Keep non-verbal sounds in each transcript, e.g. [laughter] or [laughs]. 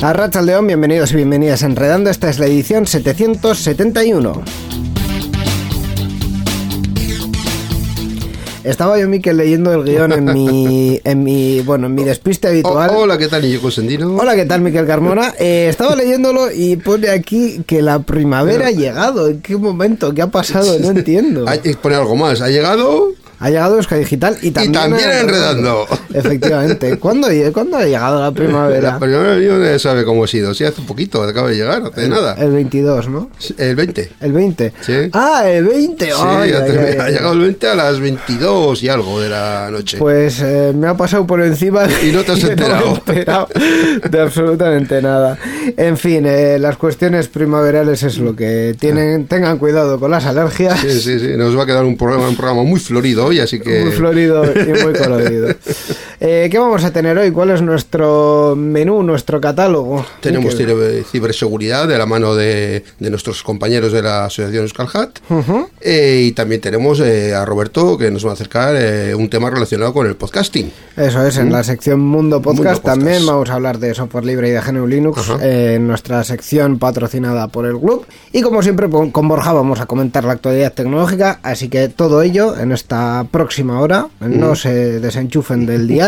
A León, bienvenidos y bienvenidas a Enredando. Esta es la edición 771. Estaba yo, Miquel, leyendo el guion en mi, [laughs] en mi, bueno, en mi despiste habitual. Oh, hola, ¿qué tal, Niño Sendino? Hola, ¿qué tal, Miquel Carmona? [laughs] Eh, estaba leyéndolo y pone aquí que la primavera ha llegado. ¿En qué momento? ¿Qué ha pasado? No [laughs] entiendo. Pone algo más. ¿Ha llegado? Ha llegado Euskadi Digital y también, y también enredando. Efectivamente. [laughs] ¿Cuándo, ¿Cuándo, ha llegado la primavera? La primavera no sabe cómo ha sido. Sí, hace un poquito, acaba de llegar, hace el, nada. El 22, ¿no? El 20. El 20. Sí. Ah, el 20. Sí, ha llegado el 20 a las 22 y algo de la noche. Pues eh, me ha pasado por encima. Y no te has [laughs] enterado. de absolutamente nada. En fin, eh, las cuestiones primaverales es lo que tienen. Tengan cuidado con las alergias. Sí, sí, sí. Nos va a quedar un programa, un programa muy florido hoy, así que. Muy florido y muy colorido. [laughs] Eh, ¿Qué vamos a tener hoy? ¿Cuál es nuestro menú, nuestro catálogo? Tenemos ciberseguridad de la mano de, nuestros compañeros de la Asociación Euskalhat. Eh, y también tenemos eh, a Roberto que nos va a acercar un tema relacionado con el podcasting. Eso es, en la sección Mundo Podcast, también vamos a hablar de software libre y de GNU Linux en nuestra sección patrocinada por el club. Y como siempre, con Borja vamos a comentar la actualidad tecnológica, así que todo ello en esta próxima hora. No se desenchufen del día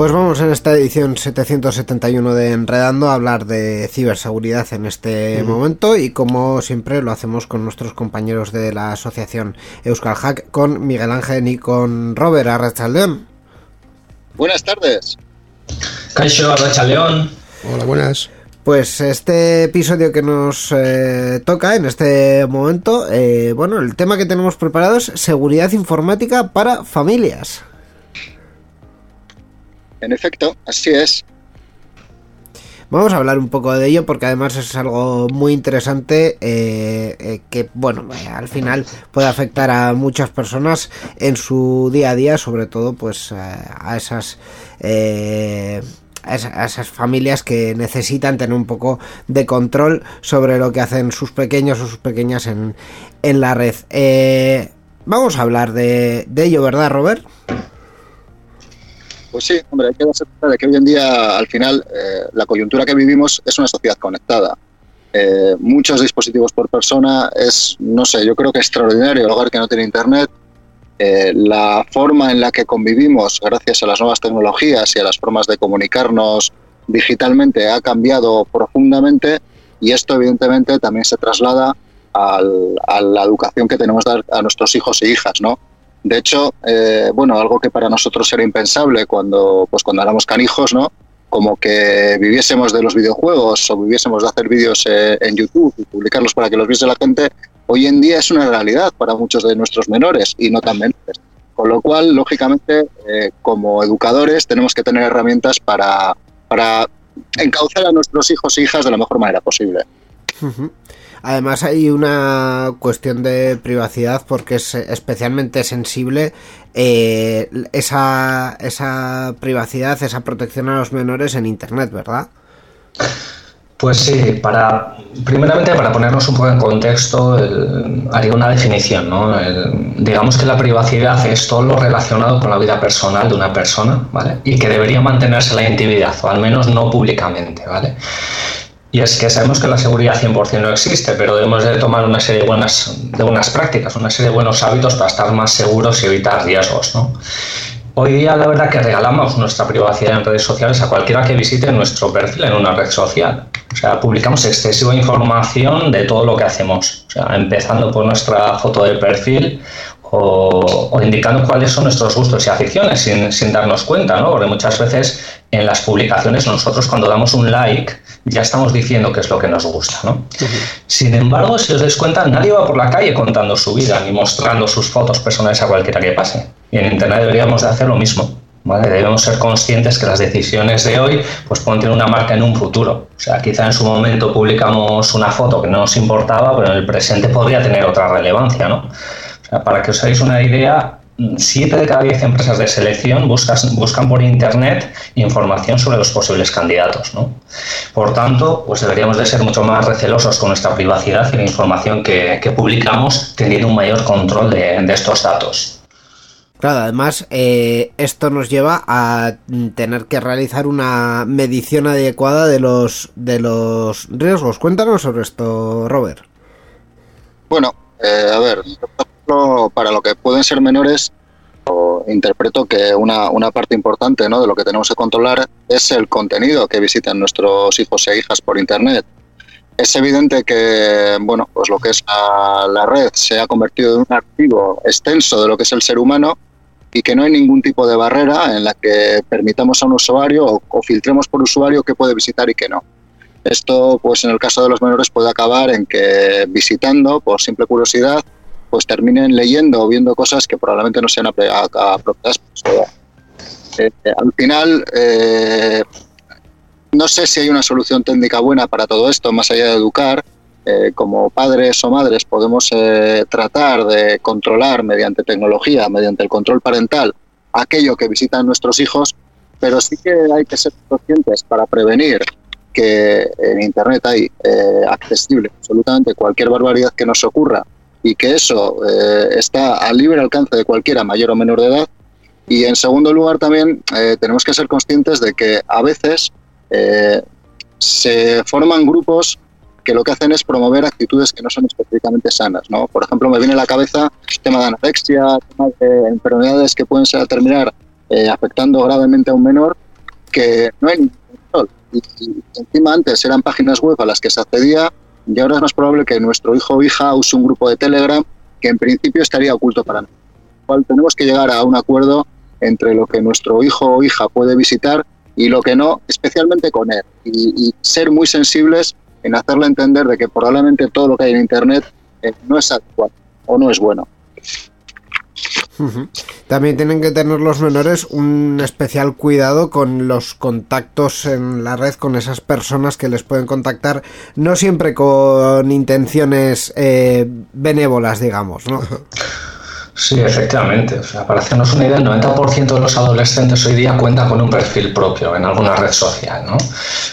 Pues vamos en esta edición 771 de Enredando a hablar de ciberseguridad en este momento y como siempre lo hacemos con nuestros compañeros de la asociación Euskal Hack, con Miguel Ángel y con Robert Arrachaldeón. Buenas tardes. Caixo Arrachaldeón. Hola, buenas. Pues este episodio que nos eh, toca en este momento, eh, bueno, el tema que tenemos preparado es seguridad informática para familias. En efecto, así es. Vamos a hablar un poco de ello porque además es algo muy interesante eh, eh, que, bueno, eh, al final puede afectar a muchas personas en su día a día, sobre todo pues a esas... a esas familias que necesitan tener un poco de control sobre lo que hacen sus pequeños o sus pequeñas en, en la red. vamos a hablar de, de ello, ¿verdad, Robert? Pues sí, hombre, hay que darse cuenta de que hoy en día, al final, eh, la coyuntura que vivimos es una sociedad conectada. Eh, muchos dispositivos por persona es, no sé, yo creo que extraordinario el hogar que no tiene internet. Eh, la forma en la que convivimos, gracias a las nuevas tecnologías y a las formas de comunicarnos digitalmente, ha cambiado profundamente y esto, evidentemente, también se traslada a la educación que tenemos dar a nuestros hijos e hijas, ¿no? De hecho, eh, bueno, algo que para nosotros era impensable cuando, pues cuando éramos canijos, ¿no? Como que viviésemos de los videojuegos o viviésemos de hacer vídeos eh, en YouTube y publicarlos para que los viese la gente, hoy en día es una realidad para muchos de nuestros menores y no tan menores. Con lo cual, lógicamente, eh, como educadores tenemos que tener herramientas para, para encauzar a nuestros hijos e hijas de la mejor manera posible. Además hay una cuestión de privacidad porque es especialmente sensible eh, esa, esa privacidad, esa protección a los menores en Internet, ¿verdad? Pues sí, para primeramente para ponernos un poco en contexto, haría una definición, ¿no? digamos que la privacidad es todo lo relacionado con la vida personal de una persona, ¿vale? Y que debería mantenerse la intimidad, o al menos no públicamente, ¿vale? Y es que sabemos que la seguridad 100% no existe, pero debemos de tomar una serie de buenas, de buenas prácticas, una serie de buenos hábitos para estar más seguros y evitar riesgos, ¿no? Hoy día la verdad que regalamos nuestra privacidad en redes sociales a cualquiera que visite nuestro perfil en una red social. O sea, publicamos excesiva información de todo lo que hacemos. O sea, empezando por nuestra foto de perfil o, indicando cuáles son nuestros gustos y aficiones sin, sin, darnos cuenta, ¿no? Porque muchas veces en las publicaciones nosotros cuando damos un like ya estamos diciendo qué es lo que nos gusta, ¿no? Sin embargo, si os dais cuenta, nadie va por la calle contando su vida ni mostrando sus fotos personales a cualquiera que pase. Y en Internet deberíamos de hacer lo mismo. ¿vale? Debemos ser conscientes que las decisiones de hoy pues, pueden tener una marca en un futuro. O sea, quizá en su momento publicamos una foto que no nos importaba, pero en el presente podría tener otra relevancia, ¿no? O sea, para que os hagáis una idea, siete de cada diez empresas de selección buscas, buscan por Internet información sobre los posibles candidatos. ¿no? Por tanto, pues deberíamos de ser mucho más recelosos con nuestra privacidad y la información que, publicamos, teniendo un mayor control de, estos datos. Claro, además eh, esto nos lleva a tener que realizar una medición adecuada de los de los riesgos. Cuéntanos sobre esto, Robert. Bueno, eh, a ver, para lo que pueden ser menores, interpreto que una, una, parte importante ¿no? de lo que tenemos que controlar es el contenido que visitan nuestros hijos e hijas por Internet. Es evidente que bueno, pues lo que es la, red se ha convertido en un archivo extenso de lo que es el ser humano y que no hay ningún tipo de barrera en la que permitamos a un usuario o, o filtremos por usuario qué puede visitar y qué no. Esto, pues en el caso de los menores, puede acabar en que visitando, por simple curiosidad, pues terminen leyendo o viendo cosas que probablemente no sean apropiadas eh, al final, eh, no sé si hay una solución técnica buena para todo esto, más allá de educar. Eh, como padres o madres podemos tratar de controlar mediante tecnología, mediante el control parental, aquello que visitan nuestros hijos, pero sí que hay que ser conscientes para prevenir que en Internet hay accesible absolutamente cualquier barbaridad que nos ocurra y que eso eh, está al libre alcance de cualquiera, mayor o menor de edad. Y en segundo lugar también eh, tenemos que ser conscientes de que a veces eh, se forman grupos que lo que hacen es promover actitudes que no son específicamente sanas. ¿no? Por ejemplo, me viene a la cabeza el tema de anorexia, tema de enfermedades que pueden ser, terminar afectando gravemente a un menor, que no hay control. y encima antes eran páginas web a las que se accedía y ahora es más probable que nuestro hijo o hija use un grupo de Telegram que en principio estaría oculto para nosotros. Cual tenemos que llegar a un acuerdo entre lo que nuestro hijo o hija puede visitar y lo que no, especialmente con él, y, ser muy sensibles en hacerle entender de que probablemente todo lo que hay en Internet eh, no es adecuado o no es bueno. También tienen que tener los menores un especial cuidado con los contactos en la red con esas personas que les pueden contactar, no siempre con intenciones eh, benévolas, digamos, ¿no? Sí, efectivamente. O sea, para hacernos una idea, el 90% de los adolescentes hoy día cuentan con un perfil propio en alguna red social. ¿no?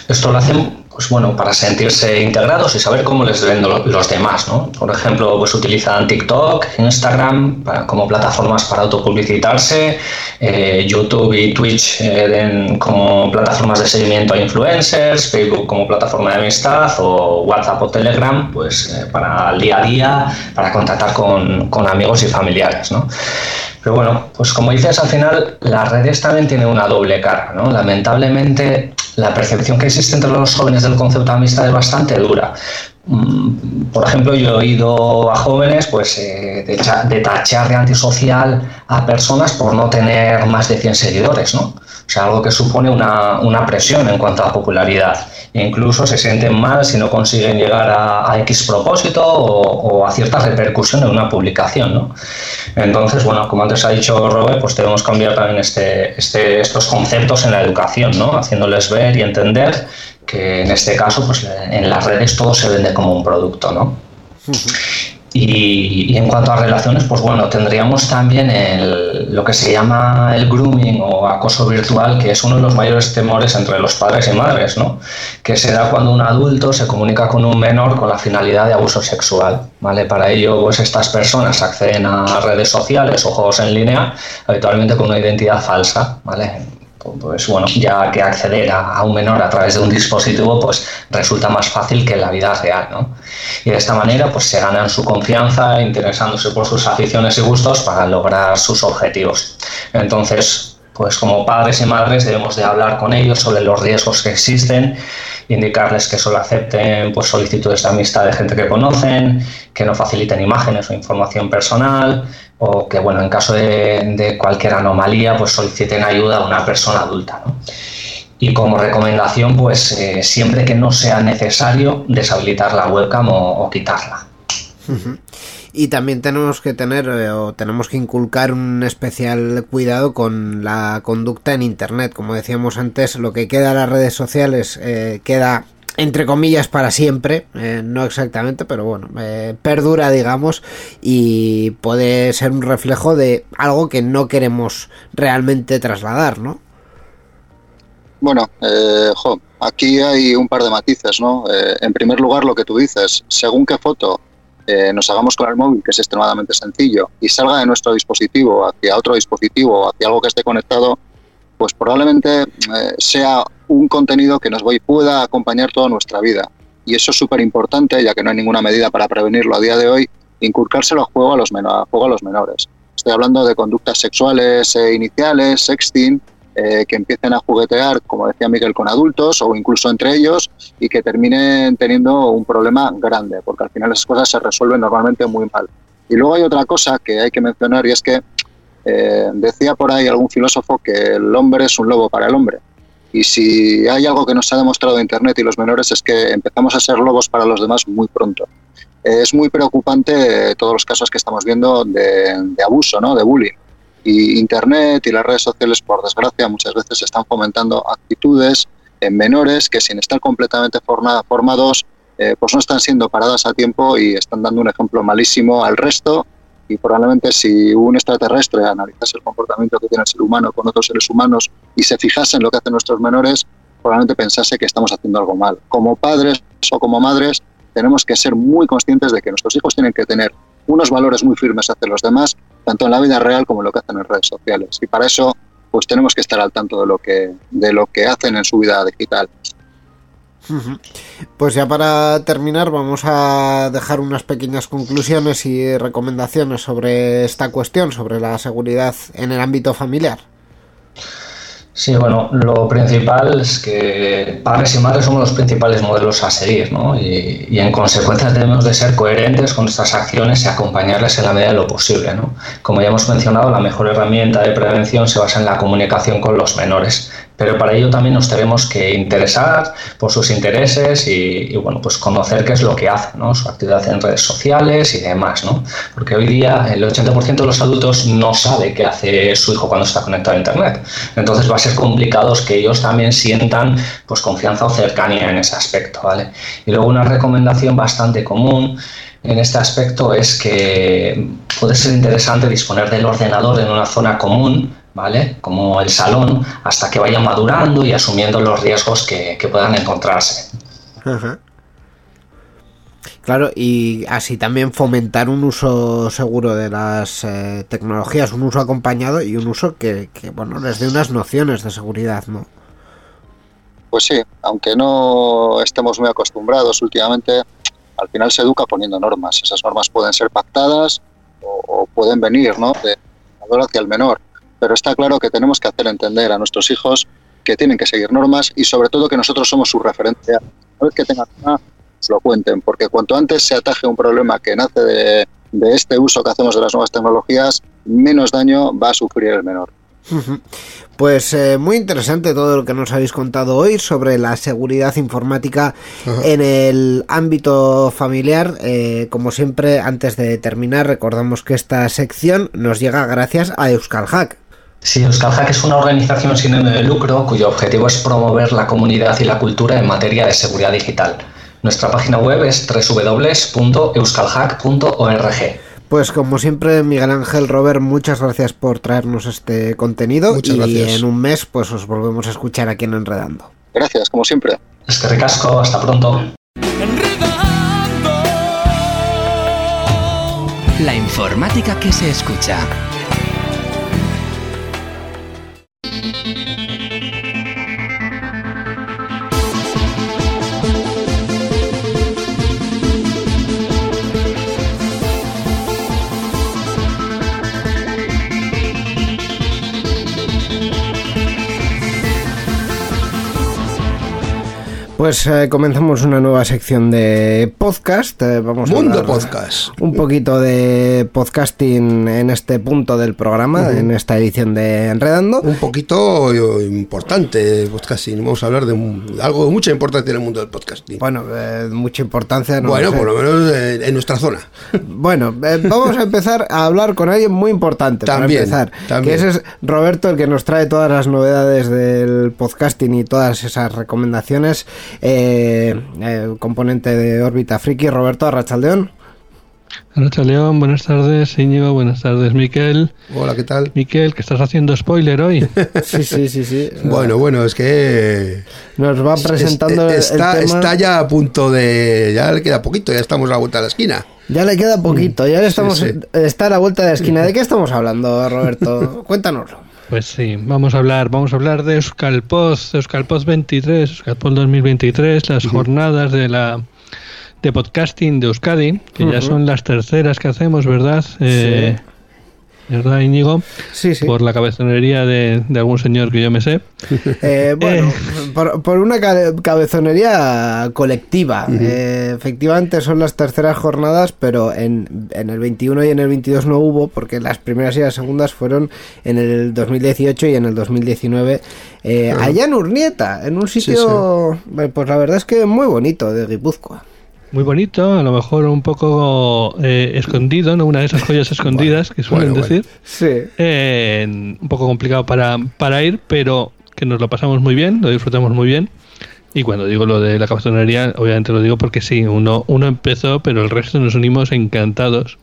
Esto lo hacen pues bueno, para sentirse integrados y saber cómo les ven los demás, ¿no? Por ejemplo, pues utilizan TikTok, Instagram como plataformas para autopublicitarse, eh, YouTube y Twitch eh, como plataformas de seguimiento a influencers, Facebook como plataforma de amistad o WhatsApp o Telegram, pues eh, para el día a día, para contactar con, con amigos y familiares, ¿no? Pero bueno, pues como dices, al final las redes también tienen una doble cara, ¿no? Lamentablemente la percepción que existe entre los jóvenes del concepto de amistad es bastante dura. Mm, por ejemplo, yo he oído a jóvenes pues, eh, de, tachar de antisocial a personas por no tener más de 100 seguidores, ¿no? O sea, algo que supone una, una presión en cuanto a popularidad. E incluso se sienten mal si no consiguen llegar a, X propósito o, a cierta repercusión en una publicación, ¿no? Entonces, bueno, como antes ha dicho Robert, pues debemos cambiar también este, este, estos conceptos en la educación, ¿no? Haciéndoles ver y entender que en este caso, pues en las redes todo se vende como un producto, ¿no? Y, en cuanto a relaciones, pues bueno, tendríamos también el, lo que se llama el grooming o acoso virtual, que es uno de los mayores temores entre los padres y madres, ¿no? Que se da cuando un adulto se comunica con un menor con la finalidad de abuso sexual, ¿vale? Para ello, pues estas personas acceden a redes sociales o juegos en línea, habitualmente con una identidad falsa, ¿vale? Pues bueno, ya que acceder a, un menor a través de un dispositivo, pues resulta más fácil que en la vida real, ¿no? Y de esta manera, pues se ganan su confianza interesándose por sus aficiones y gustos para lograr sus objetivos. Entonces, pues como padres y madres debemos de hablar con ellos sobre los riesgos que existen, indicarles que solo acepten pues, solicitudes de amistad de gente que conocen, que no faciliten imágenes o información personal, o que, bueno, en caso de, cualquier anomalía, pues soliciten ayuda a una persona adulta. Y como recomendación, pues eh, siempre que no sea necesario, deshabilitar la webcam o, quitarla. Y también tenemos que tener eh, o tenemos que inculcar un especial cuidado con la conducta en Internet. Como decíamos antes, lo que queda en las redes sociales eh, queda entre comillas para siempre, eh, no exactamente, pero bueno, eh, perdura, digamos, y puede ser un reflejo de algo que no queremos realmente trasladar, ¿no? Bueno, eh, jo, aquí hay un par de matices, ¿no? en primer lugar, lo que tú dices, según qué foto nos hagamos con el móvil, que es extremadamente sencillo, y salga de nuestro dispositivo hacia otro dispositivo, hacia algo que esté conectado, pues probablemente sea un contenido que nos pueda acompañar toda nuestra vida. Y eso es súper importante, ya que no hay ninguna medida para prevenirlo a día de hoy, inculcárselo a juego a los, juego a los menores. Estoy hablando de conductas sexuales eh, iniciales, sexting, eh, que empiecen a juguetear, como decía Miguel, con adultos o incluso entre ellos y que terminen teniendo un problema grande, porque al final esas cosas se resuelven normalmente muy mal. Y luego hay otra cosa que hay que mencionar y es que eh, decía por ahí algún filósofo que el hombre es un lobo para el hombre. Y si hay algo que nos ha demostrado Internet y los menores es que empezamos a ser lobos para los demás muy pronto. Es muy preocupante todos los casos que estamos viendo de, abuso, ¿no? de bullying. Y Internet y las redes sociales, por desgracia, muchas veces están fomentando actitudes en menores que sin estar completamente formados, eh, pues no están siendo paradas a tiempo y están dando un ejemplo malísimo al resto y probablemente si un extraterrestre analizase el comportamiento que tiene el ser humano con otros seres humanos y se fijase en lo que hacen nuestros menores, probablemente pensase que estamos haciendo algo mal. Como padres o como madres tenemos que ser muy conscientes de que nuestros hijos tienen que tener unos valores muy firmes hacia los demás, tanto en la vida real como en lo que hacen en redes sociales. Y para eso pues tenemos que estar al tanto de lo que, de lo que hacen en su vida digital. Pues ya para terminar vamos a dejar unas pequeñas conclusiones y recomendaciones sobre esta cuestión, sobre la seguridad en el ámbito familiar. Sí, bueno, lo principal es que padres y madres somos los principales modelos a seguir, ¿no? Y, en consecuencia debemos de ser coherentes con nuestras acciones y acompañarles en la medida de lo posible, ¿no? Como ya hemos mencionado, la mejor herramienta de prevención se basa en la comunicación con los menores, pero para ello también nos tenemos que interesar por sus intereses y, bueno, pues conocer qué es lo que hacen, ¿no? Su actividad en redes sociales y demás, ¿no? Porque hoy día el 80% de los adultos no sabe qué hace su hijo cuando está conectado a Internet. Entonces va a ser complicado que ellos también sientan pues confianza o cercanía en ese aspecto, ¿vale? Y luego una recomendación bastante común en este aspecto es que puede ser interesante disponer del ordenador en una zona común ¿vale? Como el salón, hasta que vaya madurando y asumiendo los riesgos que, puedan encontrarse. Claro, y así también fomentar un uso seguro de las eh, tecnologías, un uso acompañado y un uso que, bueno, les dé unas nociones de seguridad, ¿no? Pues sí, aunque no estemos muy acostumbrados últimamente, al final se educa poniendo normas. Esas normas pueden ser pactadas o, pueden venir, ¿no? De hacia el menor pero está claro que tenemos que hacer entender a nuestros hijos que tienen que seguir normas y sobre todo que nosotros somos su referencia. Una vez que tengan una, lo cuenten, porque cuanto antes se ataje un problema que nace de, de este uso que hacemos de las nuevas tecnologías, menos daño va a sufrir el menor. Pues eh, muy interesante todo lo que nos habéis contado hoy sobre la seguridad informática en el ámbito familiar. Eh, como siempre, antes de terminar, recordamos que esta sección nos llega gracias a Euskal Hack. Sí, Euskalhack es una organización sin ánimo de lucro cuyo objetivo es promover la comunidad y la cultura en materia de seguridad digital. Nuestra página web es www.euskalhack.org. Pues como siempre, Miguel Ángel Robert, muchas gracias por traernos este contenido Muchas y gracias. en un mes pues os volvemos a escuchar aquí en Enredando. Gracias, como siempre. Es que recasco, hasta pronto. La informática que se escucha. Pues eh, comenzamos una nueva sección de podcast. eh, vamos a Mundo hablar Podcast. Un poquito de podcasting en este punto del programa, en esta edición de Enredando. Un poquito eh, importante podcasting. Vamos a hablar de un- algo de mucha importancia en el mundo del podcasting. Bueno, eh, mucha importancia. no bueno, lo por lo menos eh, en nuestra zona. [laughs] Bueno, eh, vamos a empezar a hablar con alguien muy importante También, para empezar. también. Que ese es Roberto, el que nos trae todas las novedades del podcasting y todas esas recomendaciones. Eh, eh, componente de órbita friki, Roberto Arrachaldeón. Arracha León, buenas tardes, Íñigo, buenas tardes, Miquel. Hola, ¿qué tal? Miquel, que estás haciendo spoiler hoy. [laughs] Sí, sí, sí, sí. Bueno, bueno, es que Nos va presentando es- el está, tema. está ya a punto de. Ya le queda poquito, ya estamos a la vuelta de la esquina. Ya le queda poquito, ya le estamos sí. está a la vuelta de la esquina. ¿De qué estamos hablando, Roberto? [laughs] Cuéntanoslo. Pues sí, vamos a hablar, vamos a hablar de Euskalpoz, Euskalpoz 23, Euskalpoz 2023, las jornadas de la de podcasting de Euskadi, que ya son las terceras que hacemos, ¿verdad? Eh, ¿Verdad, Íñigo? Sí, sí. Por la cabezonería de, de algún señor que yo me sé. Eh, [laughs] bueno, por, por una ca- cabezonería colectiva. Eh, efectivamente son las terceras jornadas, pero en, en el 21 y en el 22 no hubo, porque las primeras y las segundas fueron en el 2018 y en el 2019. eh, Allá en Urnieta, en un sitio, pues la verdad es que muy bonito, de Guipúzcoa. Muy bonito, a lo mejor un poco eh, escondido, ¿no? Una de esas joyas escondidas que suelen bueno, bueno. decir. Sí. Eh, un poco complicado para, para ir, pero que nos lo pasamos muy bien, lo disfrutamos muy bien. Y cuando digo lo de la cabezonería, obviamente lo digo porque sí, uno, uno empezó, pero el resto nos unimos encantados.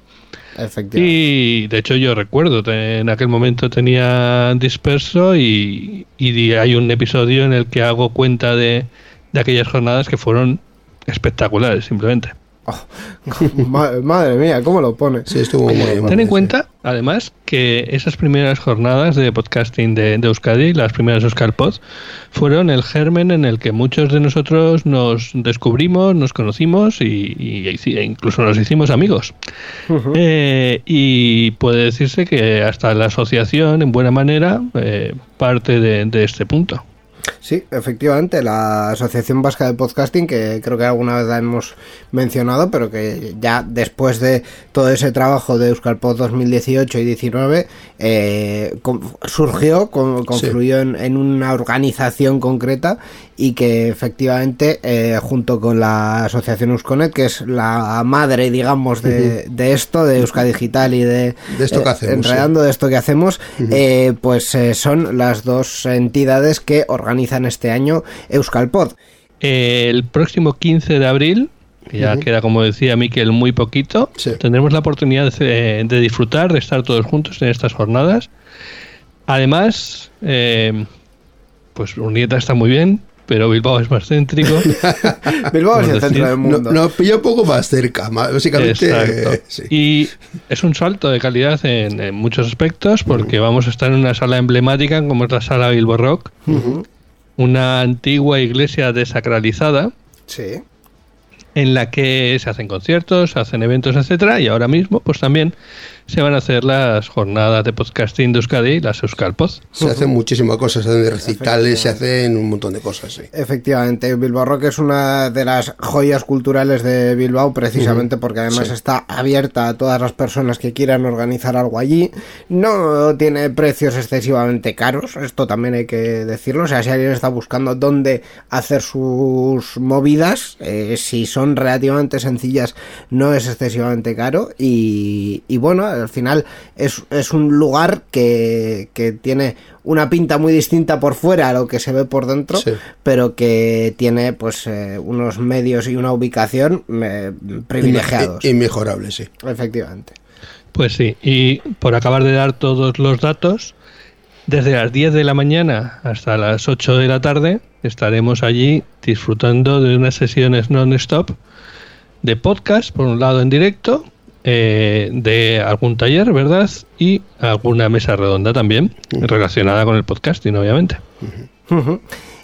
Efectivamente. Y de hecho yo recuerdo, en aquel momento tenía disperso y, y hay un episodio en el que hago cuenta de, de aquellas jornadas que fueron espectaculares, simplemente. [laughs] Ma- madre mía, ¿cómo lo pone? Sí, estuvo muy bien. Ten en cuenta, además, que esas primeras jornadas de podcasting de, de Euskadi, las primeras Euskalpod, fueron el germen en el que muchos de nosotros nos descubrimos, nos conocimos y, y hici- e incluso nos hicimos amigos. Eh, y puede decirse que hasta la asociación, en buena manera, eh, parte de, de este punto. Sí, efectivamente, la Asociación Vasca de Podcasting, que creo que alguna vez la hemos mencionado, pero que ya después de todo ese trabajo de Euskalpod 2018 y 19, eh, con- surgió, con- confluyó en, en una organización concreta y que efectivamente, eh, junto con la Asociación Eusconet, que es la madre, digamos, de, de esto, de Euska Digital y de, De esto que eh, hacemos, enredando de esto que hacemos, eh, pues eh, son las dos entidades que organizan este año Euskalpod. El próximo 15 de abril, que ya queda, como decía Miquel, muy poquito, Sí. tendremos la oportunidad de, de disfrutar, de estar todos juntos en estas jornadas. Además, eh, pues Urnieta está muy bien, pero Bilbao es más céntrico. [laughs] Bilbao es el centro del No- mundo. Nos pilla un poco más cerca, básicamente. Exacto. eh, sí. Y es un salto de calidad en, en muchos aspectos, porque vamos a estar en una sala emblemática como es la sala Bilbo Rock, una antigua iglesia desacralizada. Sí. en la que se hacen conciertos, se hacen eventos, etcétera, y ahora mismo, pues también se van a hacer las jornadas de podcasting de Euskadi, las Euskalpod. Se hacen muchísimas cosas, se hacen recitales, se hacen un montón de cosas, sí. Efectivamente, Bilbao Rock es una de las joyas culturales de Bilbao, precisamente porque además Sí. está abierta a todas las personas que quieran organizar algo allí. No tiene precios excesivamente caros, esto también hay que decirlo. O sea, si alguien está buscando dónde hacer sus movidas, eh, si son son relativamente sencillas, no es excesivamente caro y, y bueno, al final es, es un lugar que, que, tiene una pinta muy distinta por fuera a lo que se ve por dentro, Sí. pero que tiene pues eh, unos medios y una ubicación eh, privilegiados. Inmejorable, sí. Efectivamente. Pues sí, y por acabar de dar todos los datos, desde las 10 de la mañana hasta las 8 de la tarde estaremos allí disfrutando de unas sesiones non-stop de podcast, por un lado en directo, eh, de algún taller, ¿verdad? Y alguna mesa redonda también, relacionada con el podcasting, obviamente.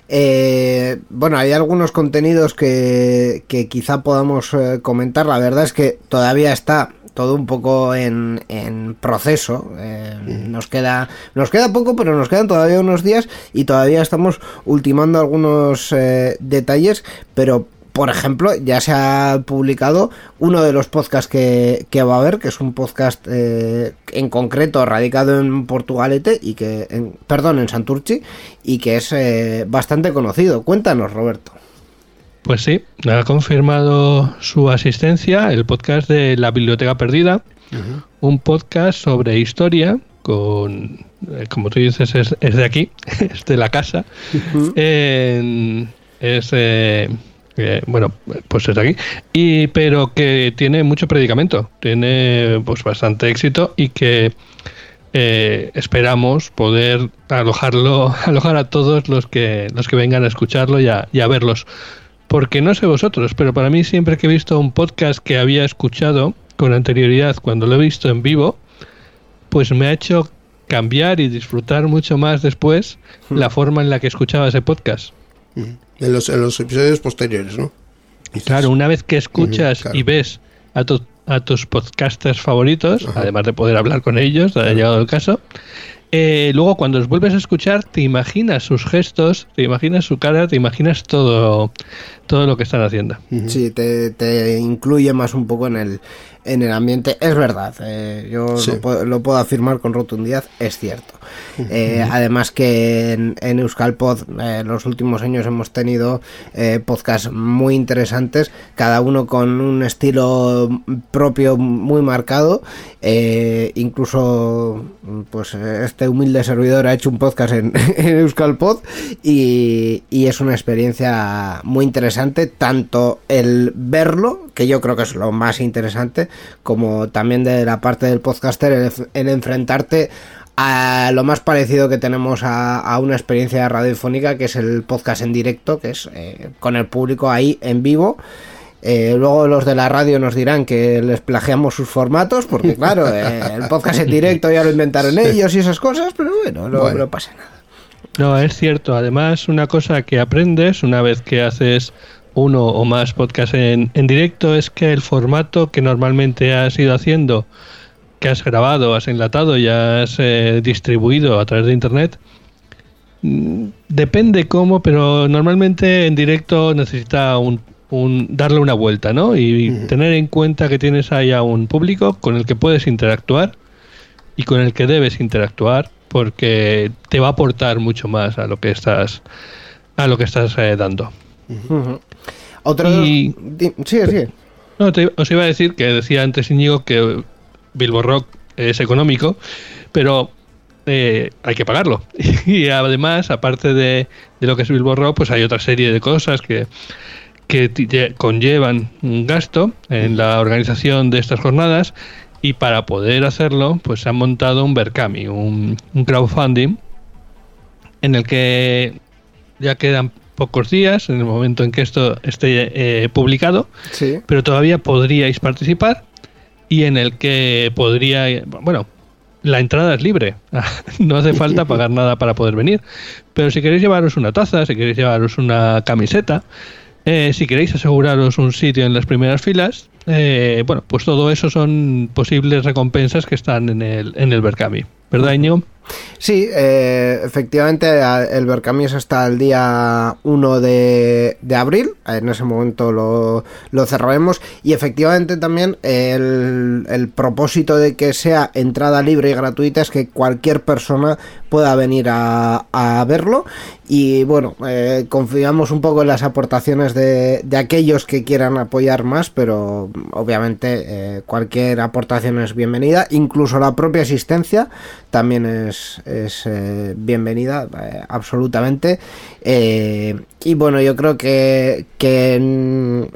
Eh, bueno, hay algunos contenidos que, que quizá podamos eh, comentar. La verdad es que todavía está todo un poco en, en proceso. Eh, nos queda nos queda poco, pero nos quedan todavía unos días y todavía estamos ultimando algunos eh, detalles, pero por ejemplo, ya se ha publicado uno de los podcasts que, que va a haber, que es un podcast eh, en concreto radicado en Portugalete y que, en, perdón, en Santurchi y que es eh, bastante conocido. Cuéntanos, Roberto. Pues sí, ha confirmado su asistencia el podcast de La Biblioteca Perdida, un podcast sobre historia con, eh, como tú dices, es, es de aquí, [laughs] es de la casa. Es, eh, eh, bueno, pues es aquí, y, pero que tiene mucho predicamento, tiene pues bastante éxito y que eh, esperamos poder alojarlo, [laughs] alojar a todos los que, los que vengan a escucharlo y a, y a verlos. Porque no sé vosotros, pero para mí siempre que he visto un podcast que había escuchado con anterioridad cuando lo he visto en vivo, pues me ha hecho cambiar y disfrutar mucho más después la forma en la que escuchaba ese podcast. En los, en los episodios posteriores, ¿no? Dices, Claro, una vez que escuchas claro. y ves a, tu- a tus podcasters favoritos, además de poder hablar con ellos, ha llegado el caso, eh, luego cuando los vuelves a escuchar te imaginas sus gestos, te imaginas su cara, te imaginas todo, todo lo que están haciendo. Sí, te, te incluye más un poco en el, en el ambiente. Es verdad, eh, yo Sí. lo, puedo, lo puedo afirmar con rotundidad, es cierto. Eh, además que en, en Euskalpod eh, los últimos años hemos tenido eh, podcasts muy interesantes, cada uno con un estilo propio muy marcado. Eh, incluso pues este humilde servidor ha hecho un podcast en, [laughs] en Euskalpod y, y es una experiencia muy interesante, tanto el verlo, que yo creo que es lo más interesante, como también de la parte del podcaster, el, el enfrentarte a lo más parecido que tenemos a, a una experiencia radiofónica, que es el podcast en directo, que es eh, con el público ahí en vivo. Eh, luego los de la radio nos dirán que les plagiamos sus formatos, porque claro, eh, el podcast en directo ya lo inventaron ellos y esas cosas, pero bueno, no, Bueno. no pasa nada. No, es cierto. Además, una cosa que aprendes una vez que haces uno o más podcasts en, en directo es que el formato que normalmente has ido haciendo, que has grabado, has enlatado y has eh, distribuido a través de internet, mm, depende cómo, pero normalmente en directo necesita un, un- darle una vuelta, ¿no? Y tener en cuenta que tienes ahí a un público con el que puedes interactuar y con el que debes interactuar porque te va a aportar mucho más a lo que estás a lo que estás eh, dando. Ujú. Otro. Y- Sigue, sigue. No, te- os iba a decir que decía antes Íñigo que Bilbo Rock es económico, pero eh, hay que pagarlo. [laughs] Y además, aparte de, de lo que es Bilbo Rock, pues hay otra serie de cosas que, que conllevan un gasto en la organización de estas jornadas y para poder hacerlo, pues se han montado un Berkami, un, un crowdfunding en el que ya quedan pocos días en el momento en que esto esté eh, publicado Sí. pero todavía podríais participar y en el que podría, bueno, la entrada es libre, [laughs] no hace falta pagar nada para poder venir, pero si queréis llevaros una taza, si queréis llevaros una camiseta, eh, si queréis aseguraros un sitio en las primeras filas, eh, bueno, pues todo eso son posibles recompensas que están en el, en el Berkami, ¿verdad, Íñigo? Sí, eh, efectivamente el Bercamies hasta el día 1 de, de, abril, en ese momento lo, lo cerraremos. Y efectivamente también el, el, propósito de que sea entrada libre y gratuita es que cualquier persona pueda venir a, a verlo. Y bueno, eh, confiamos un poco en las aportaciones de, de, aquellos que quieran apoyar más, pero obviamente eh, cualquier aportación es bienvenida, incluso la propia asistencia también es, es eh, bienvenida, eh, absolutamente. Eh, y bueno, yo creo que, que,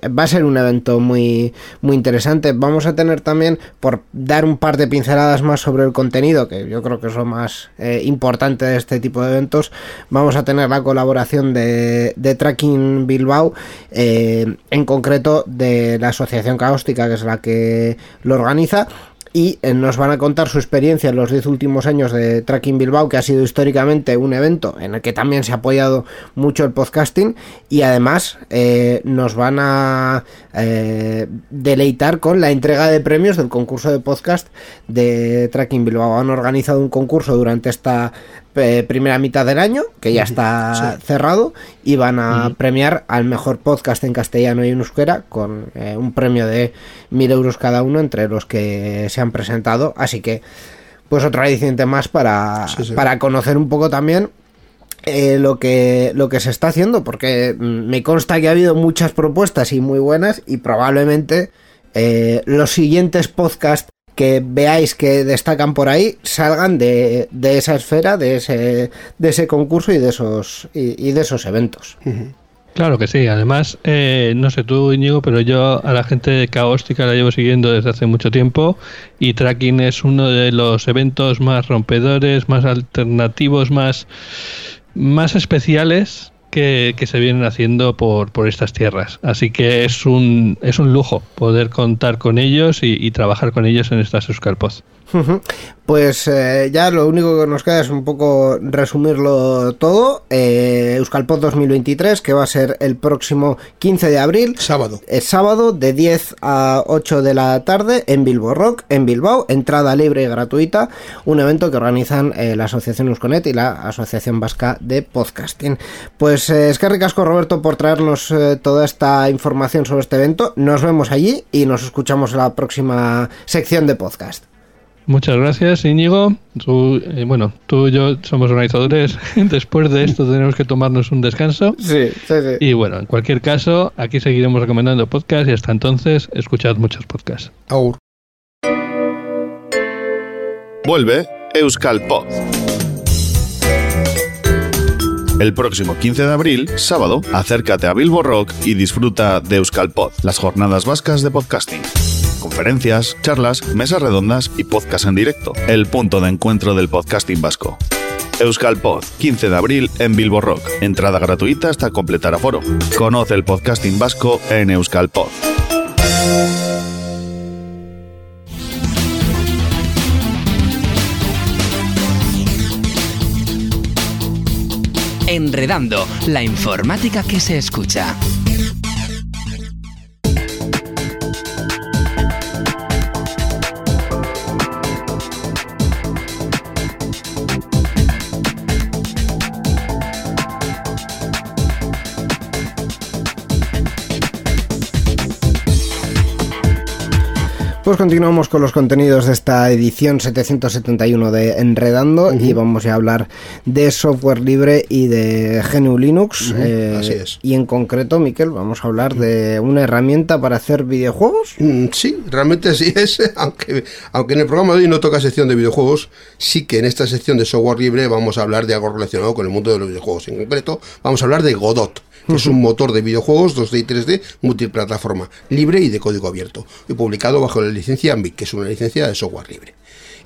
va a ser un evento muy, muy interesante. Vamos a tener también, por dar un par de pinceladas más sobre el contenido, que yo creo que es lo más importante de este tipo de eventos, vamos a tener la colaboración de, de Tracking Bilbao, en concreto de la Asociación Caóstica, que es la que lo organiza y eh, nos van a contar su experiencia en los 10 últimos años de Tracking Bilbao, que ha sido históricamente un evento en el que también se ha apoyado mucho el podcasting y además eh, nos van a eh, deleitar con la entrega de premios del concurso de podcast de Tracking Bilbao. Han organizado un concurso durante esta eh, primera mitad del año, que ya está sí. cerrado, y van a uh -huh. premiar al mejor podcast en castellano y en euskera con eh, un premio de mil euros cada uno entre los que se han presentado. Así que, pues otra aliciente más para, sí, sí. para conocer un poco también eh, lo que lo que se está haciendo porque me consta que ha habido muchas propuestas y muy buenas y probablemente eh, los siguientes podcasts que veáis que destacan por ahí salgan de, de esa esfera de ese de ese concurso y de esos y, y de esos eventos. Claro que sí, además, eh, no sé tú, Íñigo, pero yo a la gente de Caóstica la llevo siguiendo desde hace mucho tiempo y Tracking es uno de los eventos más rompedores, más alternativos, más, más especiales que, se vienen haciendo por, por estas tierras. Así que es un, es un lujo poder contar con ellos y, y trabajar con ellos en estas Euskalpoz. Pues eh, ya lo único que nos queda es un poco resumirlo todo. Eh, Euskalpod 2023, que va a ser el próximo 15 de abril. Sábado. Es sábado de 10 a 8 de la tarde en Bilbo Rock, en Bilbao. Entrada libre y gratuita. Un evento que organizan eh, la Asociación Eusconet y la Asociación Vasca de Podcasting. Pues eh, es que ricasco, Roberto, por traernos eh, toda esta información sobre este evento. Nos vemos allí y nos escuchamos en la próxima sección de podcast. Muchas gracias, Íñigo. Tú, eh, bueno, tú y yo somos organizadores. [laughs] Después de esto tenemos que tomarnos un descanso. Sí, sí, sí. Y bueno, en cualquier caso, aquí seguiremos recomendando podcasts y hasta entonces, escuchad muchos podcasts. Aur. Vuelve Euskal Pod. El próximo 15 de abril, sábado, acércate a Bilbo Rock y disfruta de Euskal Pod, las jornadas vascas de podcasting conferencias, charlas, mesas redondas y podcast en directo. El punto de encuentro del podcasting vasco. Euskalpod, 15 de abril en Bilbo Rock. Entrada gratuita hasta completar aforo. Conoce el podcasting vasco en Euskalpod. Enredando, la informática que se escucha. Pues continuamos con los contenidos de esta edición 771 de Enredando uh -huh. y vamos a hablar de software libre y de GNU Linux. Uh -huh. eh, Así es. Y en concreto, Miquel, vamos a hablar de una herramienta para hacer videojuegos. Mm, sí, realmente sí es, [laughs] aunque, aunque en el programa de hoy no toca sección de videojuegos, sí que en esta sección de software libre vamos a hablar de algo relacionado con el mundo de los videojuegos. En concreto, vamos a hablar de Godot es un motor de videojuegos 2D y 3D multiplataforma, libre y de código abierto, y publicado bajo la licencia AMBIC, que es una licencia de software libre.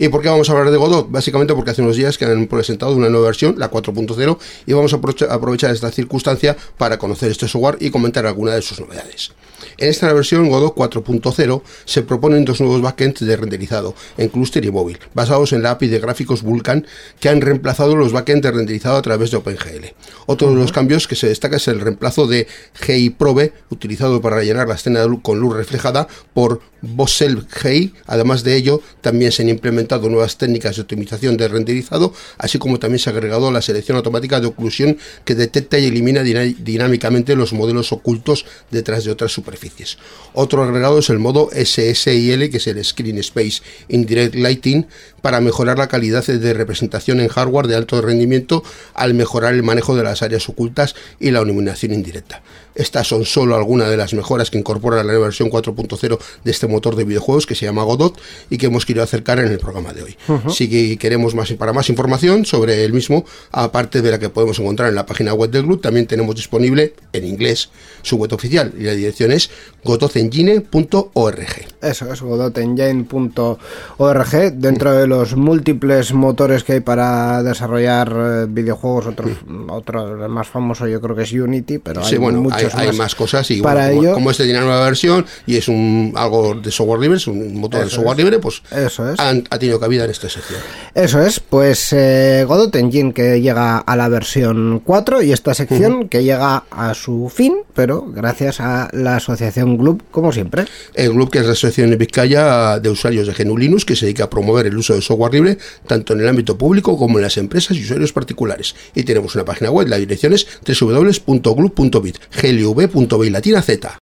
¿Y por qué vamos a hablar de Godot? Básicamente porque hace unos días que han presentado una nueva versión, la 4.0, y vamos a aprovechar esta circunstancia para conocer este software y comentar alguna de sus novedades. En esta versión Godot 4.0 se proponen dos nuevos backends de renderizado en clúster y móvil, basados en la API de gráficos Vulkan que han reemplazado los backends de renderizado a través de OpenGL. Otro de los cambios que se destaca es el reemplazo de GI Probe, utilizado para rellenar la escena con luz reflejada, por Bossel GI. Además de ello, también se han implementado implementado nuevas técnicas de optimización de renderizado, así como también se ha agregado la selección automática de oclusión que detecta y elimina dinámicamente los modelos ocultos detrás de otras superficies. Otro agregado es el modo SSIL, que es el Screen Space Indirect Lighting, para mejorar la calidad de representación en hardware de alto rendimiento al mejorar el manejo de las áreas ocultas y la iluminación indirecta. Estas son solo algunas de las mejoras que incorpora la versión 4.0 de este motor de videojuegos que se llama Godot y que hemos querido acercar en el programa de hoy. Si que queremos más para más información sobre el mismo, aparte de la que podemos encontrar en la página web del club, también tenemos disponible en inglés su web oficial y la dirección es godotengine.org. Eso es godotengine.org. Dentro de los múltiples motores que hay para desarrollar eh, videojuegos, otro, otro el más famoso yo creo que es Unity, pero Sí, hay bueno, hay, muchos hay más. más cosas y para bueno, como, ello. como este tiene una nueva versión y es un algo de software libre, es un motor de software es. libre, pues Eso es. han- ha tenido cabida en esta sección. Eso es, pues eh, Godot Engine que llega a la versión 4 y esta sección que llega a su fin, pero gracias a la asociación Gloop, como siempre. El Club, que es la Asociación en Vizcaya de Usuarios de GNU Linux, que se dedica a promover el uso de software libre tanto en el ámbito público como en las empresas y usuarios particulares. Y tenemos una página web, la dirección es www.glub.bit, glv.b latina z.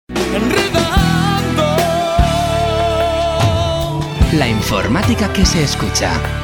La informática que se escucha.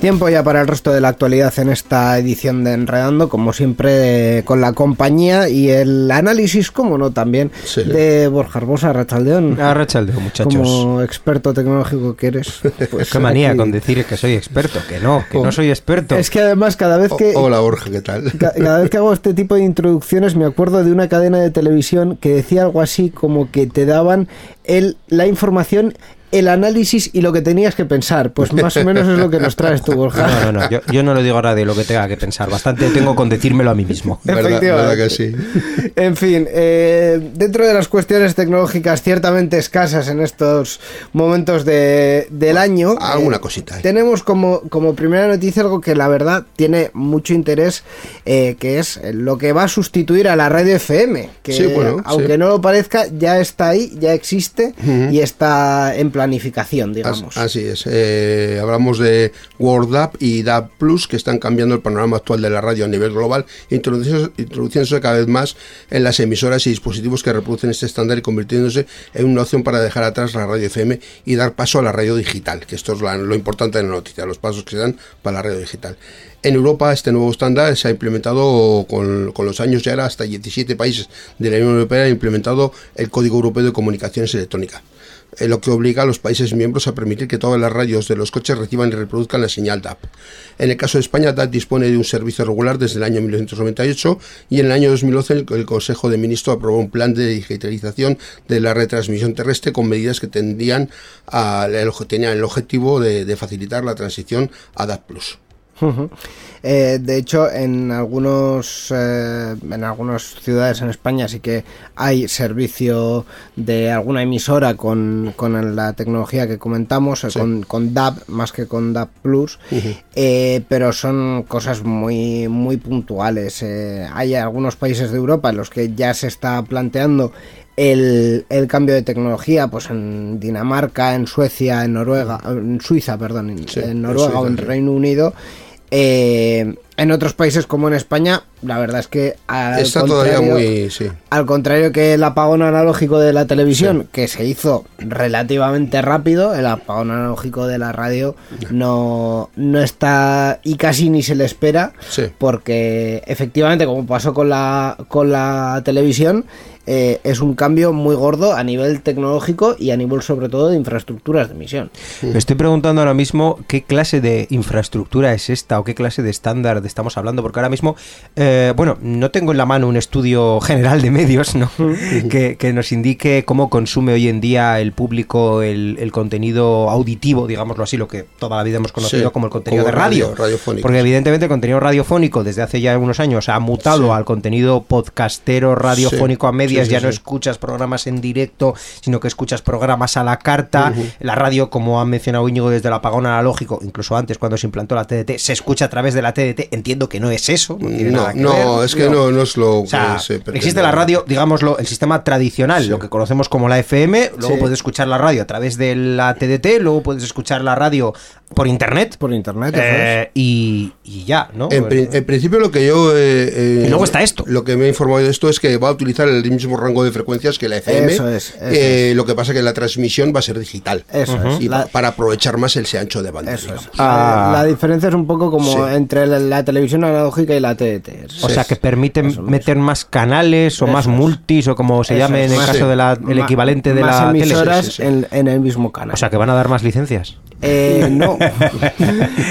Tiempo ya para el resto de la actualidad en esta edición de Enredando, como siempre eh, con la compañía y el análisis, como no también, Sí. de Borja Arbosa Rachaldeón. A Rachaldeo, muchachos. Como experto tecnológico que eres. [laughs] Pues Qué manía aquí- con decir que soy experto, que no, que no soy experto. Es que además cada vez que... O- Hola Borja, ¿qué tal? Ca- Cada vez que hago este tipo de introducciones me acuerdo de una cadena de televisión que decía algo así como que te daban el, la información, el análisis y lo que tenías que pensar. Pues más o menos es lo que nos traes tú, Borja. No, no, no, yo, yo no lo digo ahora de lo que tenga que pensar. Bastante tengo con decírmelo a mí mismo. [laughs] ¿Verdad, Efectivamente. verdad que sí? [laughs] En fin, eh, dentro de las cuestiones tecnológicas ciertamente escasas en estos momentos de, del año, Alguna eh, cosita. ¿eh? tenemos como, como primera noticia algo que la verdad tiene mucho interés, eh, que es lo que va a sustituir a la radio FM, que Sí, bueno, aunque sí. no lo parezca, ya está ahí, ya existe y está en planificación, digamos. Así es. Eh, hablamos de WordApp y DAP Plus que están cambiando el panorama actual de la radio a nivel global, introduciéndose, introduciéndose cada vez más en las emisoras y dispositivos que reproducen este estándar y convirtiéndose en una opción para dejar atrás la radio FM y dar paso a la radio digital, que esto es la- lo importante de la noticia, los pasos que se dan para la radio digital. En Europa este nuevo estándar se ha implementado con, con los años, ya era hasta 17 países de la Unión Europea han implementado el Código Europeo de Comunicaciones Electrónicas eh, lo que obliga a los países miembros a permitir que todas las radios de los coches reciban y reproduzcan la señal DAP. En el caso de España, DAP dispone de un servicio regular desde el año 1998 y en el año 2011 el, el Consejo de Ministros aprobó un plan de digitalización de la retransmisión terrestre con medidas que tendrían a- el, tenían el objetivo de, de facilitar la transición a DAP+. Eh, de hecho, en algunos eh, en algunas ciudades en España sí que hay servicio de alguna emisora con, con la tecnología que comentamos, eh, Sí. con, con DAB más que con DAB Plus, eh, pero son cosas muy muy puntuales. Eh, hay algunos países de Europa en los que ya se está planteando el, el cambio de tecnología, pues en Dinamarca, en Suecia, en Noruega, en Suiza, perdón, en, Sí, en en Noruega o en. Reino Unido. Eh, en otros países como en España, la verdad es que al Está todavía contrario- muy... Sí. al contrario que el apagón analógico de la televisión, que se hizo relativamente rápido, el apagón analógico de la radio no, no está y casi ni se le espera, Sí. porque efectivamente, como pasó con la, con la televisión, eh, es un cambio muy gordo a nivel tecnológico y a nivel sobre todo de infraestructuras de emisión. Me estoy preguntando ahora mismo qué clase de infraestructura es esta o qué clase de estándar estamos hablando, porque ahora mismo, eh, bueno, no tengo en la mano un estudio general de medios, ¿no? que, que nos indique cómo consume hoy en día el público el, el contenido auditivo, digámoslo así, lo que toda la vida hemos conocido Sí, como el contenido como de radio. radio. Porque evidentemente el contenido radiofónico desde hace ya unos años ha mutado Sí. al contenido podcastero radiofónico a medias, ya no escuchas programas en directo, sino que escuchas programas a la carta. La radio, como ha mencionado Íñigo desde el apagón analógico, incluso antes cuando se implantó la TDT, se escucha a través de la TDT. Entiendo que no es eso, no tiene No, nada que no, ver. es que no, no es lo O sea, que se existe la radio, digámoslo, el sistema tradicional, Sí. lo que conocemos como la FM, luego Sí. puedes escuchar la radio a través de la TDT, luego puedes escuchar la radio por internet. Por internet, es. eh, y, y ya, ¿no? En, pri- en principio lo que yo... eh, eh, Y luego está esto. Lo que me he informado de esto es que va a utilizar el mismo rango de frecuencias que la FM. Eso es, eso eh, Lo que pasa que la transmisión va a ser digital. Eso es. Y La- para aprovechar más el ese ancho de banda. Eso es. Ah. La, la diferencia es un poco como Sí. entre la, la televisión analógica y la TDT. O sea, que permite meter más canales o más multis o como se llame en el caso del equivalente de la emisoras en el mismo canal. O sea, que van a dar más licencias. Eh, no. [laughs]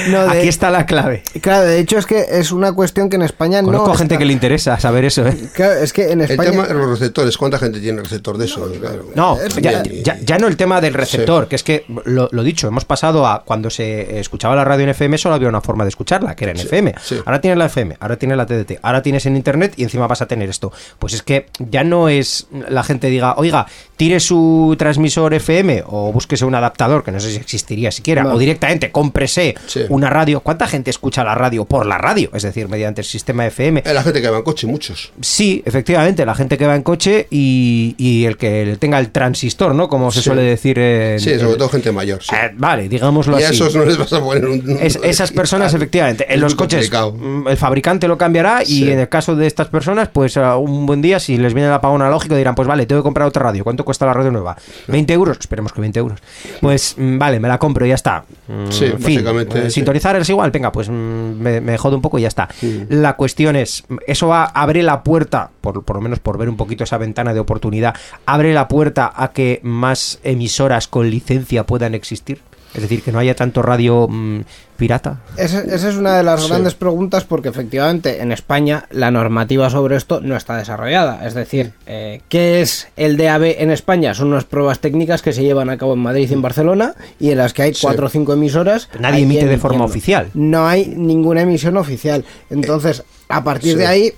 No, de- Aquí está la clave. Claro, de hecho es que es una cuestión que en España Conozco no. gente está- que le interesa saber eso, ¿eh? Claro, es que en El España. tema de los receptores, ¿cuánta gente tiene receptor de eso? Claro. No, ya, ya- ya no el tema del receptor, que es que, lo, lo dicho, hemos pasado a cuando se escuchaba la radio en FM, solo había una forma de escucharla, que era en FM. sí. Ahora tienes la FM, ahora tienes la TDT, ahora tienes en Internet y encima vas a tener esto. Pues es que ya no es la gente diga, oiga, tire su transmisor FM o búsquese un adaptador, que no sé si existiría siquiera, No. o directamente cómprese Sí. una radio. ¿Cuánta gente escucha la radio por la radio? Es decir, mediante el sistema FM. Eh, La gente que va en coche, muchos. Sí, efectivamente, la gente que va en coche y, y el que tenga el transistor, ¿no? Como se Sí. suele decir en... Sí, sobre en- todo gente mayor. sí. Eh, vale, digámoslo y a así. esos no les vas a poner un. un- Es- esas personas, [laughs] efectivamente, en los coches, complicado. mm, el fabricante lo cambiará y en el caso de estas personas, pues a un buen día, si les viene el apagón analógico, dirán, pues vale, tengo que comprar otra radio. ¿Cuánto cuesta la radio nueva? ¿20 euros? Esperemos que 20 euros. Pues mm, vale, me la compro ya está. Mm, Sí, fin, básicamente, sí. Sintonizar es igual, venga, pues mm, me, me jode un poco y ya está. La cuestión es, eso va, abre la puerta, por, por lo menos por ver un poquito esa ventana de oportunidad, abre la puerta a que más emisoras con licencia puedan existir. Es decir, que no haya tanto radio mm, pirata. Esa, esa es una de las Sí. grandes preguntas porque efectivamente en España la normativa sobre esto no está desarrollada. Es decir, eh, ¿qué es el DAB en España? Son unas pruebas técnicas que se llevan a cabo en Madrid y en Barcelona y en las que hay Sí. cuatro o cinco emisoras. Nadie emite de forma oficial. No hay ninguna emisión oficial. Entonces, a partir sí. de ahí...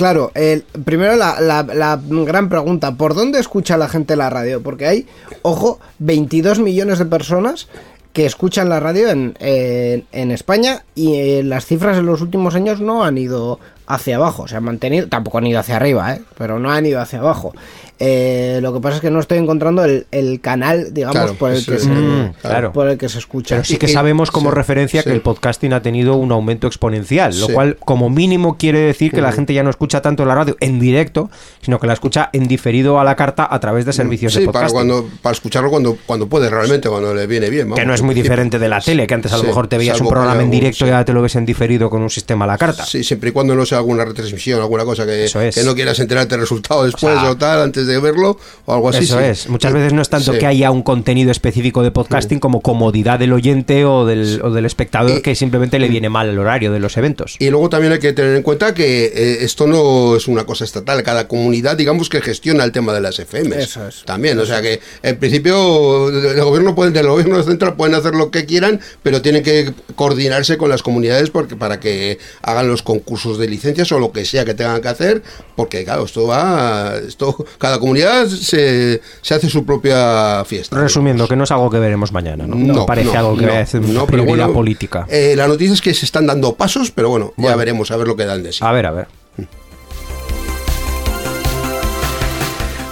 Claro, el, primero la, la- la gran pregunta, ¿por dónde escucha la gente la radio? Porque hay, ojo, 22 millones de personas que escuchan la radio en, en- España y eh, las cifras en los últimos años no han ido hacia abajo, se han mantenido, tampoco han ido hacia arriba, ¿eh? pero no han ido hacia abajo. Eh, lo que pasa es que no estoy encontrando el, el canal, digamos, Claro, por, el que se, Mm, claro. por el que se escucha. Pero sí que sabemos como sí, referencia que el podcasting ha tenido un aumento exponencial, lo Sí. cual como mínimo quiere decir que la gente ya no escucha tanto la radio en directo, sino que la escucha en diferido a la carta a través de servicios Sí, de para, podcasting. cuando, para escucharlo cuando, cuando puede realmente, cuando le viene bien. que vamos. no es muy diferente de la tele, que antes a lo mejor te veías un programa que en directo y ahora te lo ves en diferido con un sistema a la carta. Sí, siempre y cuando no sea alguna retransmisión, alguna cosa que, Eso es. que no quieras enterarte del resultado después O sea, o, tal, antes de verlo, o algo así. Eso sí. es. Muchas veces no es tanto Sí. que haya un contenido específico de podcasting como comodidad del oyente o del, o del espectador Y- que simplemente le viene mal el horario de los eventos. Y luego también hay que tener en cuenta que eh, esto no es una cosa estatal, cada comunidad, digamos que gestiona el tema de las FM. Eso es. También, o sea que en principio el gobierno puede, del gobierno central pueden hacer lo que quieran, pero tienen que coordinarse con las comunidades porque para que hagan los concursos de licencias o lo que sea que tengan que hacer, porque claro, esto va, esto, cada comunidad se, se hace su propia fiesta. Resumiendo, que no es algo que veremos mañana, ¿no? No, parece no, algo que no, vaya a ser una no, pero bueno, política. eh, la noticia es que se están dando pasos, pero bueno, ya Bueno. veremos a ver lo que dan de sí. A ver, a ver.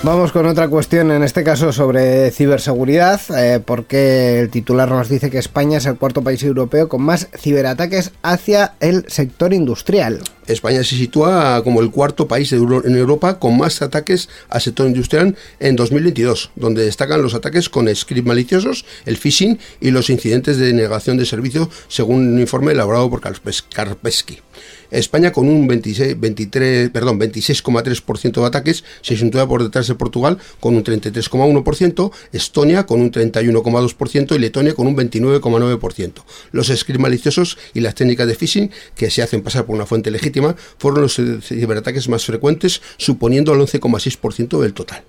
Vamos con otra cuestión, en este caso sobre ciberseguridad, eh, porque el titular nos dice que España es el cuarto país europeo con más ciberataques hacia el sector industrial. España se sitúa como el cuarto país en Europa con más ataques al sector industrial en 2022, donde destacan los ataques con scripts maliciosos, el phishing y los incidentes de negación de servicio, según un informe elaborado por Kaspersky. España con un 26, 23, perdón, 26,3% de ataques se sitúa por detrás de Portugal con un 33,1%, Estonia con un 31,2% y Letonia con un 29,9%. Los scripts maliciosos y las técnicas de phishing que se hacen pasar por una fuente legítima fueron los ciberataques más frecuentes, suponiendo el 11,6% del total.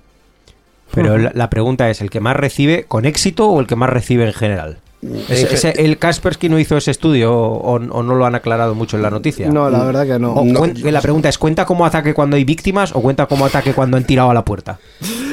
Pero la, la pregunta es, ¿el que más recibe con éxito o el que más recibe en general? Eh, ¿El Kaspersky no hizo ese estudio o, o no lo han aclarado mucho en la noticia? No, la verdad que no. O No. cuen- la pregunta es, ¿cuenta como ataque cuando hay víctimas o cuenta como ataque cuando han tirado a la puerta?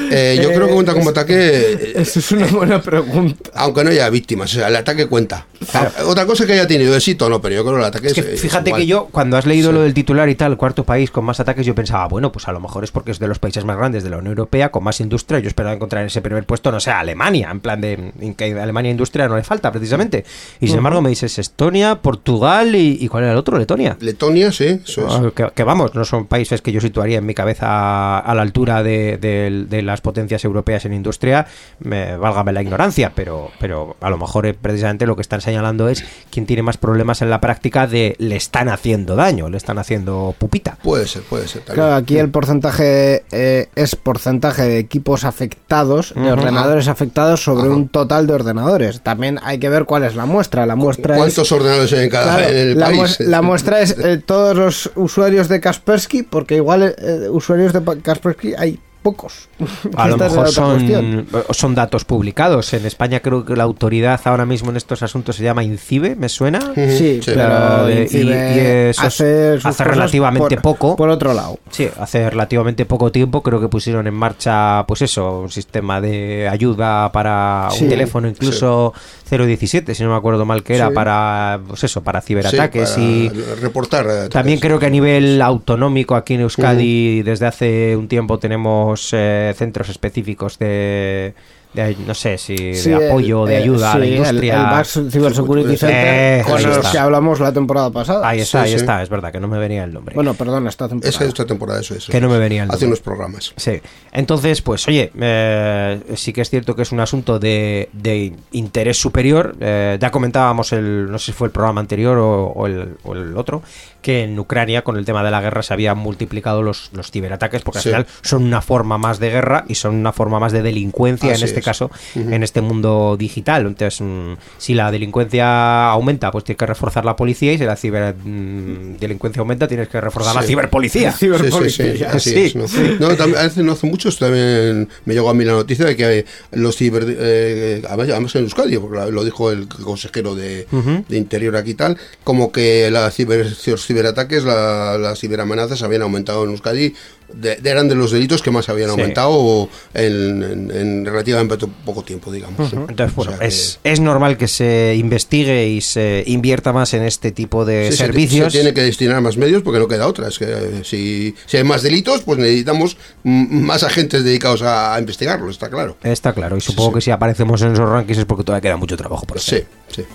Eh, yo Eh, creo que cuenta como es- ataque, eh, [laughs] Eso es una buena pregunta. aunque no haya víctimas, o sea, el ataque cuenta. Ah, Otra cosa que haya tenido éxito, no, pero yo creo que el ataque Es que fíjate que yo, cuando has leído Sí. lo del titular y tal, cuarto país con más ataques, yo pensaba, bueno, pues a lo mejor es porque es de los países más grandes de la Unión Europea, con más industria. Yo esperaba encontrar en ese primer puesto, no sé, Alemania, en plan de en que Alemania industria no le falta precisamente. Y sin embargo me dices Estonia, Portugal y, y ¿cuál era el otro? Letonia. Letonia, sí, eso es. Ah, Que, que vamos, no son países que yo situaría en mi cabeza a la altura de, de- de las potencias europeas en industria, me, válgame la ignorancia, pero, pero a lo mejor eh, precisamente lo que están señalando es quién tiene más problemas en la práctica de le están haciendo daño, le están haciendo pupita. Puede ser, puede ser. también. Claro, aquí el porcentaje eh, es porcentaje de equipos afectados, de ordenadores afectados sobre un total de ordenadores. También hay que ver cuál es la muestra. La muestra es ¿Cuántos ordenadores hay en cada Claro, en el la, país? mues- la muestra es eh, todos los usuarios de Kaspersky, porque igual eh, usuarios de Kaspersky hay pocos. A lo mejor son, son datos publicados. En España creo que la autoridad ahora mismo en estos asuntos se llama INCIBE, ¿me suena? Sí, sí. pero Eh, y- Incibe y eso es- hace, hace relativamente por- poco. Por otro lado. Sí, hace relativamente poco tiempo creo que pusieron en marcha, pues eso, un sistema de ayuda para Sí, un teléfono, incluso 017, si no me acuerdo mal que era, Sí. para, pues eso, para Sí, ciberataques para y... reportar. eh, ataques. También creo que a nivel autonómico aquí en Euskadi desde hace un tiempo tenemos eh, centros específicos de, de, no sé si Sí, de el- apoyo, de eh, ayuda a la sí, el- industria. El, Bax Cyber Security Eh, Center, con ahí los está. que hablamos la temporada pasada. Ahí está, Sí, ahí sí. está, es verdad que no me venía el nombre. Bueno, perdón, esta temporada. Esa es esta temporada, eso es. Que no me venía el Hace nombre. unos programas. Sí, entonces, pues oye, eh, sí que es cierto que es un asunto de, de interés superior. Eh, ya comentábamos el, no sé si fue el programa anterior o, o el, o el otro, que en Ucrania con el tema de la guerra se habían multiplicado los, los ciberataques, porque Sí. al final son una forma más de guerra y son una forma más de delincuencia Así en este es. caso, en este mundo digital. Entonces, mm, si la delincuencia aumenta, pues tienes que reforzar la policía y si la ciberdelincuencia aumenta, tienes que reforzar la Sí. ciberpolicía. Sí, sí, sí, Sí, es, ¿no? No, también, hace, no hace muchos también me llegó a mí la noticia de que los ciber... eh, además, además en Euskadi, porque lo dijo el consejero de, de Interior aquí y tal, como que la ciber, ciberataques, la- las ciberamenazas habían aumentado en Euskadi, de- eran de los delitos que más habían Sí. aumentado en, en- en relativamente poco tiempo, digamos. Entonces, bueno, O sea que- es, es normal que se investigue y se invierta más en este tipo de Sí, se- servicios. Se, tiene que destinar más medios porque no queda otra. Es que eh, si, si hay más delitos, pues necesitamos más agentes dedicados a, a investigarlo, está claro. Está claro, y supongo sí. que si aparecemos en esos rankings es porque todavía queda mucho trabajo por hacer. Sí, sí.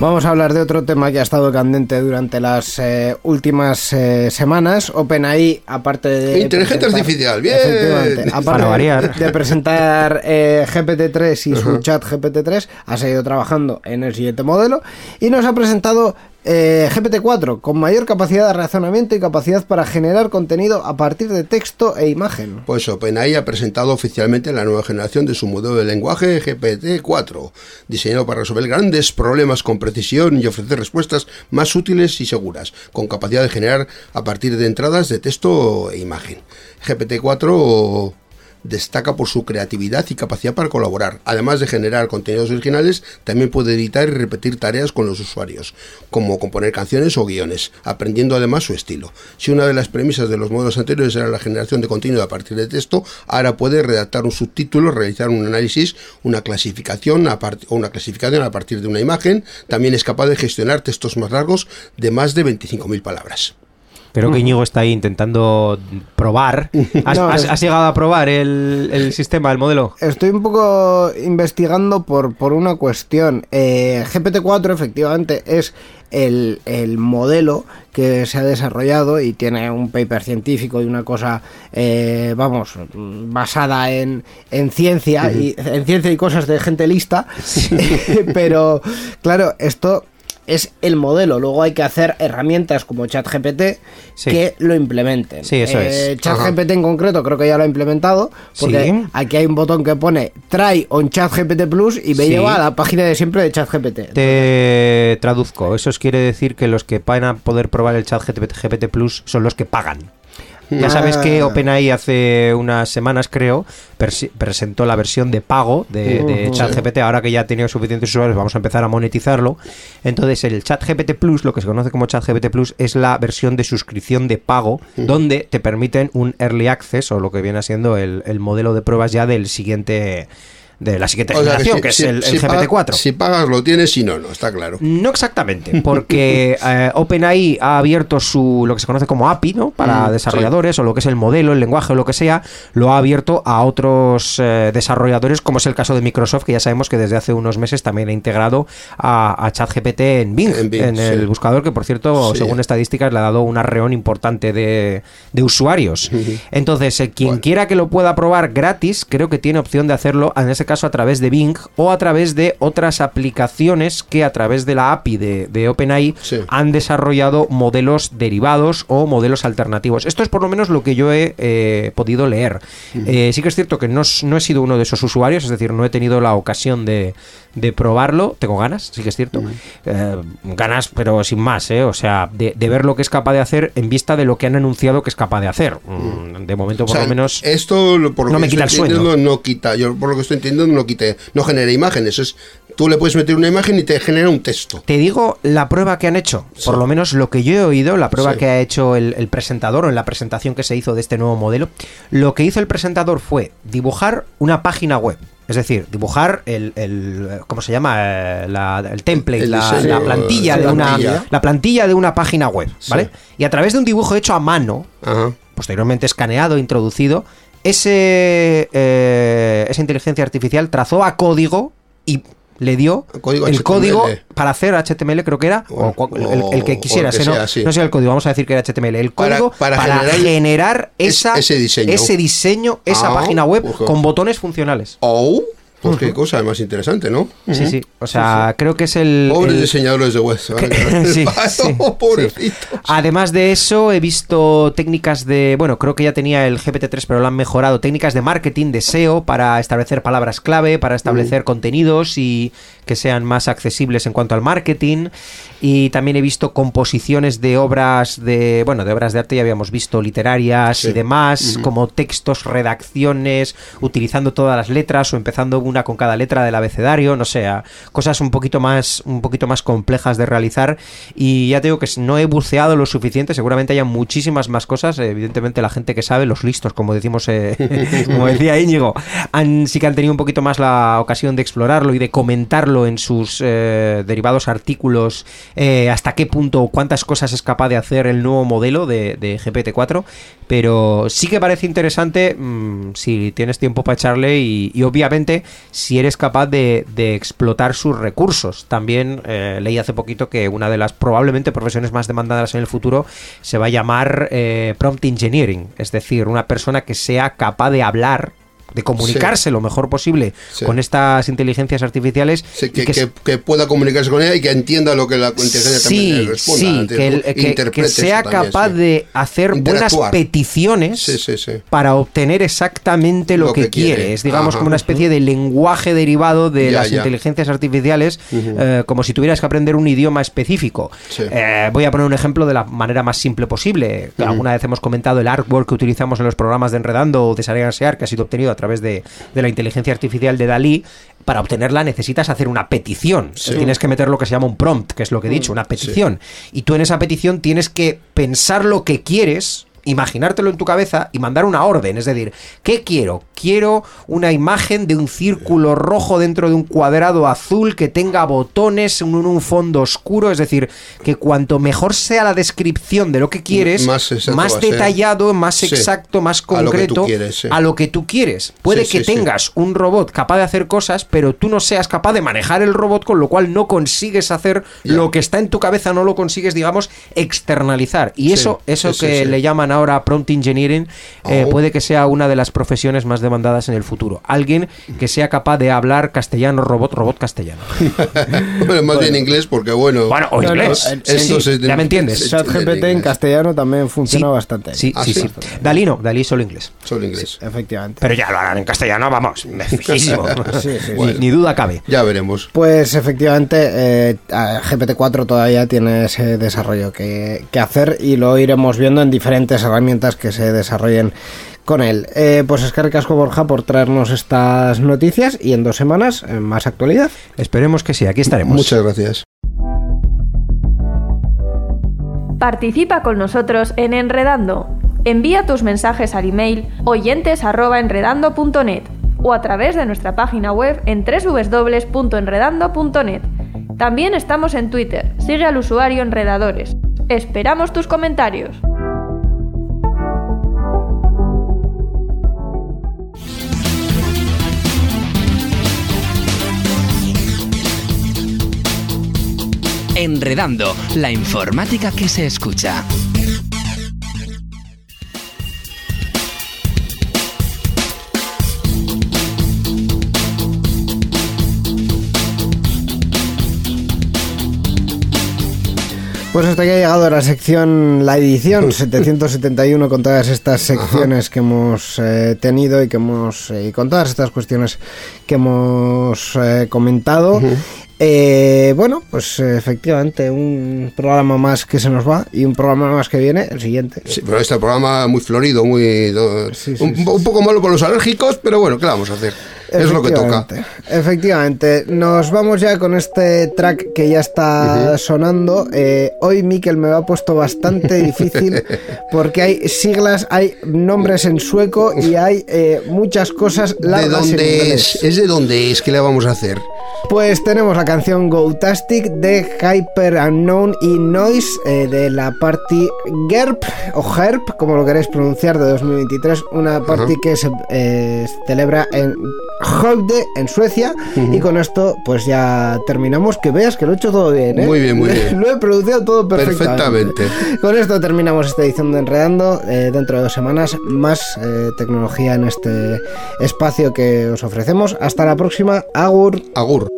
Vamos a hablar de otro tema que ha estado candente durante las eh, últimas eh, semanas. OpenAI, aparte de. Inteligencia artificial, bien. Aparte Para variar. De, presentar eh, GPT-3 y su chat GPT-3, ha seguido trabajando en el siguiente modelo y nos ha presentado eh, GPT-4 con mayor capacidad de razonamiento y capacidad para generar contenido a partir de texto e imagen. Pues OpenAI ha presentado oficialmente la nueva generación de su modelo de lenguaje GPT-4, diseñado para resolver grandes problemas con precisión y ofrecer respuestas más útiles y seguras, con capacidad de generar a partir de entradas de texto e imagen. GPT-4 destaca por su creatividad y capacidad para colaborar. Además de generar contenidos originales, también puede editar y repetir tareas con los usuarios, como componer canciones o guiones, aprendiendo además su estilo. Si una de las premisas de los modelos anteriores era la generación de contenido a partir de texto, ahora puede redactar un subtítulo, realizar un análisis, una clasificación a o una clasificación a partir de una imagen. También es capaz de gestionar textos más largos de más de 25.000 palabras. Creo que [laughs] Íñigo está ahí intentando probar. ¿Has, No, has- es- has llegado a probar el, el sistema, el modelo? Estoy un poco investigando por, por una cuestión. Eh, GPT-4 efectivamente es el, el modelo que se ha desarrollado y tiene un paper científico y una cosa, eh, vamos, basada en, en ciencia y en ciencia y cosas de gente lista. [laughs] Pero claro, esto es el modelo. Luego hay que hacer herramientas como ChatGPT Sí. que lo implementen. Sí, eso Eh, es. ChatGPT en concreto creo que ya lo ha implementado porque Sí. aquí hay un botón que pone try on ChatGPT Plus y me Sí. lleva a la página de siempre de ChatGPT. Te traduzco. Eso os quiere decir que los que van a poder probar el chat GPT, GPT Plus son los que pagan. Ya sabes que Ah. OpenAI hace unas semanas, creo, presentó la versión de pago de. ChatGPT. Ahora que ya ha tenido suficientes usuarios, vamos a empezar a monetizarlo. Entonces, el ChatGPT Plus, lo que se conoce como ChatGPT Plus, es la versión de suscripción de pago, donde te permiten un early access o lo que viene siendo el, el modelo de pruebas ya del siguiente. De la siguiente O sea, generación, si- que es si- el, el si GPT-4. pagas- Si pagas lo tienes, si no, no, está claro. No exactamente, porque [laughs] eh, OpenAI ha abierto su lo que se conoce como API, ¿no? Para Mm, desarrolladores o lo que es el modelo, el lenguaje o lo que sea, lo ha abierto a otros eh, desarrolladores, como es el caso de Microsoft, que ya sabemos que desde hace unos meses también ha integrado a, a ChatGPT en Bing, en, En Bing, el sí. buscador, que por cierto, Sí. según estadísticas, le ha dado un arreón importante de, de usuarios. Entonces, eh, quien Bueno. quiera que lo pueda probar gratis, creo que tiene opción de hacerlo, en ese caso a través de Bing o a través de otras aplicaciones que a través de la API de, de OpenAI Sí. han desarrollado modelos derivados o modelos alternativos. Esto es por lo menos lo que yo he eh, podido leer. Eh, sí que es cierto que no, no he sido uno de esos usuarios, es decir, no he tenido la ocasión de, de probarlo. Tengo ganas, sí que es cierto. Eh, ganas, pero sin más, ¿eh? O sea, de, de ver lo que es capaz de hacer en vista de lo que han anunciado que es capaz de hacer. Mm, De momento, O por sea, lo menos... Esto, por lo no que me quita el sueño. entendiendo, no quita. Yo, por lo que estoy entendiendo, no quita, no genera imágenes. Es, tú le puedes meter una imagen y te genera un texto. Te digo la prueba que han hecho, Sí. por lo menos lo que yo he oído, la prueba Sí. que ha hecho el, el presentador o en la presentación que se hizo de este nuevo modelo, lo que hizo el presentador fue dibujar una página web. Es decir, dibujar el, el- ¿cómo se llama? Eh, la- el template, El la, diseño, la plantilla la de una la plantilla de una página web, Sí. ¿vale? Y a través de un dibujo hecho a mano, Ajá. posteriormente escaneado, introducido, ese, eh, esa inteligencia artificial trazó a código y le dio Código el HTML. código para hacer HTML, creo que era, o, O- cu- el, el que o quisiera, ¿no? sea, sí. no sé el código, vamos a decir que era HTML, el Para- código para, para generar, generar esa, ese diseño. ese diseño, esa Ah, página web con botones funcionales. Oh, pues qué cosa más interesante, ¿no? Sí, sí, o sea, creo que es el... Pobres el- diseñadores de web. [laughs] [laughs] Sí, pobrecitos. Además de eso, he visto técnicas de, bueno, creo que ya tenía el GPT-3, pero lo han mejorado, técnicas de marketing, de SEO, para establecer palabras clave, para establecer contenidos y que sean más accesibles en cuanto al marketing. Y también he visto composiciones de obras de, bueno, de obras de arte, ya habíamos visto literarias Sí. y demás, como textos, redacciones, utilizando todas las letras o empezando una con cada letra del abecedario, no sé, cosas un poquito más, un poquito más complejas de realizar. Y ya te digo que no he buceado lo suficiente, seguramente haya muchísimas más cosas. Evidentemente, la gente que sabe, los listos, como decimos, eh, [laughs] como decía Íñigo, han, sí que han tenido un poquito más la ocasión de explorarlo y de comentarlo en sus eh, derivados artículos, eh, hasta qué punto cuántas cosas es capaz de hacer el nuevo modelo de, de GPT-4. Pero sí que parece interesante mm, si tienes tiempo para echarle y, obviamente si eres capaz de, explotar sus recursos. También eh, leí hace poquito que una de las probablemente profesiones más demandadas en el futuro se va a llamar prompt engineering, es decir, una persona que sea capaz de hablar de comunicarse lo mejor posible Sí. con estas inteligencias artificiales Sí, que, que que- que pueda comunicarse con ella y que entienda lo que la inteligencia también le responda. el- que- sea también, capaz de hacer buenas peticiones para obtener exactamente lo, Lo que, quiere. quiere. Es, digamos, Ajá. como una especie de lenguaje derivado de Ya, las ya. inteligencias artificiales, eh, como si tuvieras que aprender un idioma específico. Eh, voy a poner un ejemplo de la manera más simple posible. Alguna vez hemos comentado el artwork que utilizamos en los programas de Enredando o de Sarean Sear, que ha sido obtenido a través de, de la inteligencia artificial de Dalí. Para obtenerla necesitas hacer una petición. Tienes que meter lo que se llama un prompt, que es lo que he dicho, una petición. Y tú en esa petición tienes que pensar lo que quieres imaginártelo en tu cabeza y mandar una orden. Es decir, ¿qué quiero? Quiero una imagen de un círculo rojo dentro de un cuadrado azul que tenga botones en un fondo oscuro. Es decir, que cuanto mejor sea la descripción de lo que quieres, Más detallado, más Sí. exacto, más A lo que tú concreto quieres, sí. a lo que tú quieres. Puede Sí, que tengas un robot capaz de hacer cosas, pero tú no seas capaz de manejar el robot, con lo cual no consigues hacer lo que está en tu cabeza, no lo consigues, digamos, externalizar. Y eso, eso que le llaman ahora prompt engineering, eh, Oh. puede que sea una de las profesiones más demandadas en el futuro. Alguien que sea capaz de hablar castellano, robot, robot castellano. [laughs] Bueno, más bien inglés porque bueno. Bueno, o No, no, inglés. el- Sí, esto sí, se- ya me entiendes. ChatGPT en castellano también funciona Sí. bastante. Sí, ¿Ah, sí, sí? Dalí no, Dalí solo inglés. Solo inglés. Efectivamente. Pero ya lo harán en castellano, vamos, [laughs] fijísimo. Sí, sí, Ni- sí. Ni duda cabe. Ya veremos. Pues efectivamente, eh, a- GPT-4 todavía tiene ese desarrollo que, que hacer y lo iremos viendo en diferentes herramientas que se desarrollen con él. Eh, pues es que Borja por traernos estas noticias y en dos semanas más actualidad. Esperemos que sí, aquí estaremos. Muchas gracias. Participa con nosotros en Enredando. Envía tus mensajes al email oyentes@enredando.net o a través de nuestra página web en www.enredando.net. También estamos en Twitter. Sigue al usuario Enredadores. Esperamos tus comentarios. Enredando, la informática que se escucha. Pues hasta aquí ha llegado la sección, la edición [laughs] 771 con todas estas secciones que hemos eh, tenido y que hemos eh, y con todas estas cuestiones que hemos eh, comentado. Eh, bueno, pues eh, efectivamente un programa más que se nos va y un programa más que viene, el siguiente. Sí, pero este programa muy florido, muy. no, Sí, sí, un, poco malo por los alérgicos, pero bueno, ¿qué vamos a hacer? Es lo que toca. Efectivamente, nos vamos ya con este track que ya está sonando. Eh, hoy Miquel me lo ha puesto bastante [laughs] difícil porque hay siglas, hay nombres en sueco y hay eh, muchas cosas ¿De largas en dónde es? ¿Es de dónde es? ¿Qué le vamos a hacer? Pues tenemos la canción Gotastic de Hyper Unknown y Noise eh, de la party GERP o GERP, como lo queréis pronunciar, de 2023. Una party que se celebra en Skövde, en Suecia. Y con esto, pues ya terminamos. Que veas que lo he hecho todo bien, ¿eh? Muy bien, muy bien. [laughs] Lo he pronunciado todo perfectamente. Perfectamente. Con esto terminamos esta edición de Enredando. Eh, dentro de dos semanas, más eh, tecnología en este espacio que os ofrecemos. Hasta la próxima. Agur. Agur.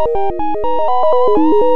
Música